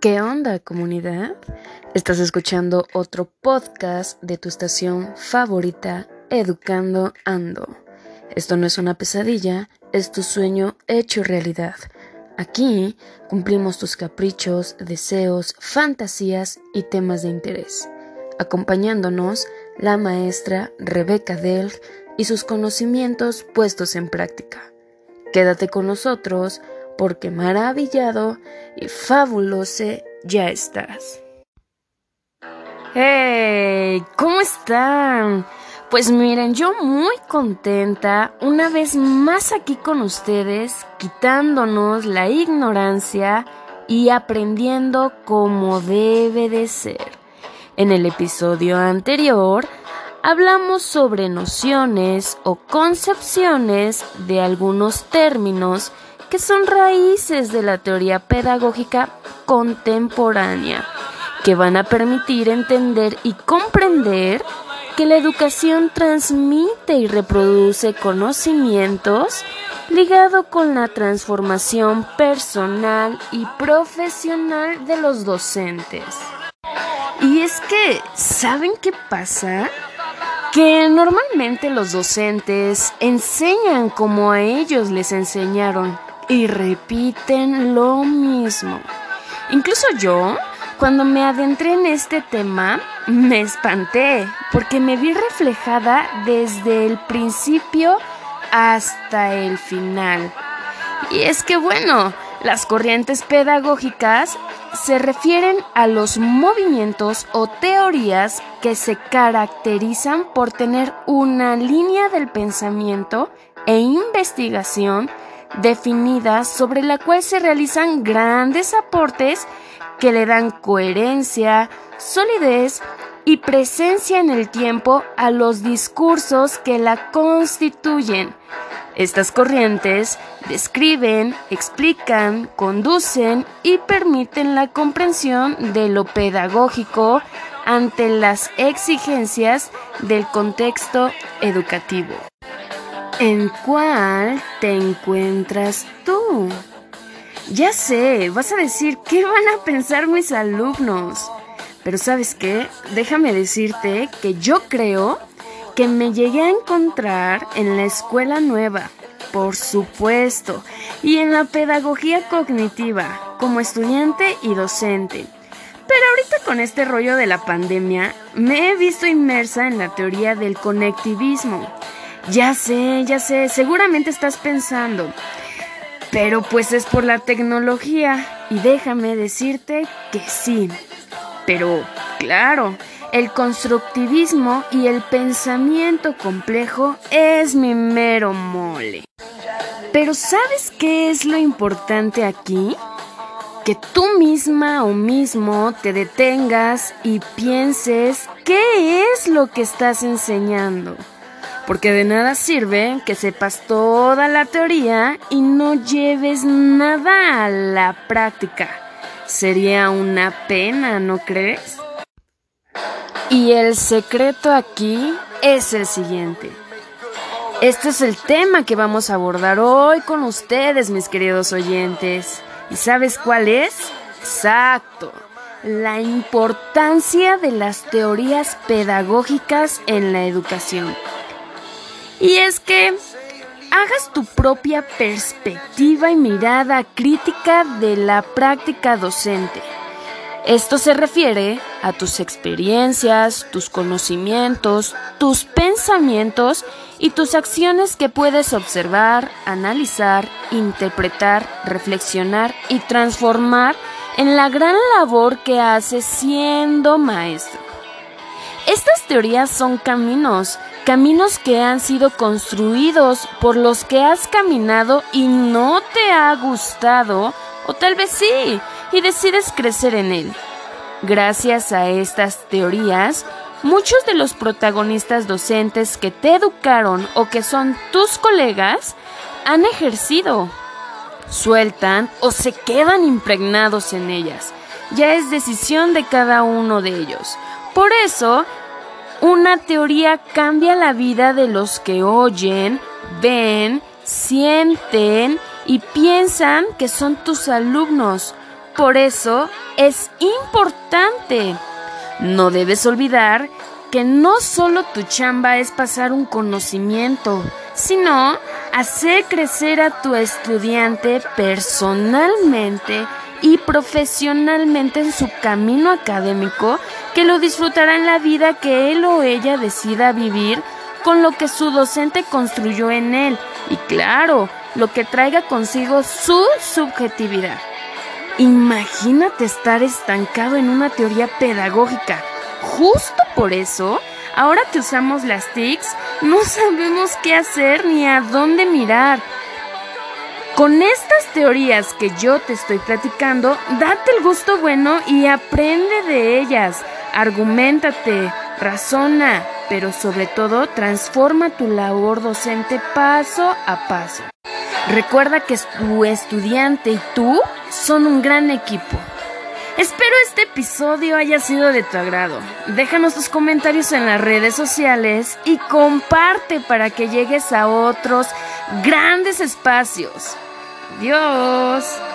¿Qué onda comunidad? Estás escuchando otro podcast de tu estación favorita, Educando Ando. Esto no es una pesadilla, es tu sueño hecho realidad. Aquí cumplimos tus caprichos, deseos, fantasías y temas de interés. Acompañándonos la maestra Rebeca Delg y sus conocimientos puestos en práctica. Quédate con nosotros porque maravillado y fabuloso ya estás. ¡Hey! ¿Cómo están? Pues miren, yo muy contenta una vez más aquí con ustedes, quitándonos la ignorancia y aprendiendo como debe de ser. En el episodio anterior hablamos sobre nociones o concepciones de algunos términos que son raíces de la teoría pedagógica contemporánea, que van a permitir entender y comprender que la educación transmite y reproduce conocimientos ligado con la transformación personal y profesional de los docentes. Y es que, ¿saben qué pasa? Que normalmente los docentes enseñan como a ellos les enseñaron y repiten lo mismo. Incluso yo, cuando me adentré en este tema, me espanté porque me vi reflejada desde el principio hasta el final. Y es que bueno, las corrientes pedagógicas se refieren a los movimientos o teorías que se caracterizan por tener una línea del pensamiento e investigación definida sobre la cual se realizan grandes aportes que le dan coherencia, solidez y presencia en el tiempo a los discursos que la constituyen. Estas corrientes describen, explican, conducen y permiten la comprensión de lo pedagógico ante las exigencias del contexto educativo. ¿En cuál te encuentras tú? Ya sé, vas a decir, ¿qué van a pensar mis alumnos? Pero sabes qué, déjame decirte que yo creo que me llegué a encontrar en la escuela nueva, por supuesto, y en la pedagogía cognitiva, como estudiante y docente. Pero ahorita con este rollo de la pandemia, me he visto inmersa en la teoría del conectivismo ya sé, ya sé, seguramente estás pensando. Pero pues es por la tecnología y déjame decirte que sí. Pero, claro, el constructivismo y el pensamiento complejo es mi mero mole. Pero ¿sabes qué es lo importante aquí? Que tú misma o mismo te detengas y pienses qué es lo que estás enseñando porque de nada sirve que sepas toda la teoría y no lleves nada a la práctica. Sería una pena, ¿no crees? Y el secreto aquí es el siguiente. Este es el tema que vamos a abordar hoy con ustedes, mis queridos oyentes. ¿Y sabes cuál es? Exacto. La importancia de las teorías pedagógicas en la educación. Y es que hagas tu propia perspectiva y mirada crítica de la práctica docente. Esto se refiere a tus experiencias, tus conocimientos, tus pensamientos y tus acciones que puedes observar, analizar, interpretar, reflexionar y transformar en la gran labor que haces siendo maestro. Estas teorías son caminos caminos que han sido construidos por los que has caminado y no te ha gustado, o tal vez sí, y decides crecer en él. Gracias a estas teorías, muchos de los protagonistas docentes que te educaron o que son tus colegas han ejercido, sueltan o se quedan impregnados en ellas. Ya es decisión de cada uno de ellos. Por eso, una teoría cambia la vida de los que oyen, ven, sienten y piensan que son tus alumnos por eso es importante. No debes olvidar que no solo tu chamba es pasar un conocimiento, sino hacer crecer a tu estudiante personalmente y profesionalmente en su camino académico que lo disfrutará en la vida que él o ella decida vivir con lo que su docente construyó en él y claro, lo que traiga consigo su subjetividad. Imagínate estar estancado en una teoría pedagógica. Justo por eso, ahora que usamos las TICs, no sabemos qué hacer ni a dónde mirar. Con estas teorías que yo te estoy platicando, date el gusto bueno y aprende de ellas. Argumentate, razona, pero sobre todo transforma tu labor docente paso a paso. Recuerda que tu estudiante y tú son un gran equipo. Espero este episodio haya sido de tu agrado. Déjanos tus comentarios en las redes sociales y comparte para que llegues a otros grandes espacios. Dios.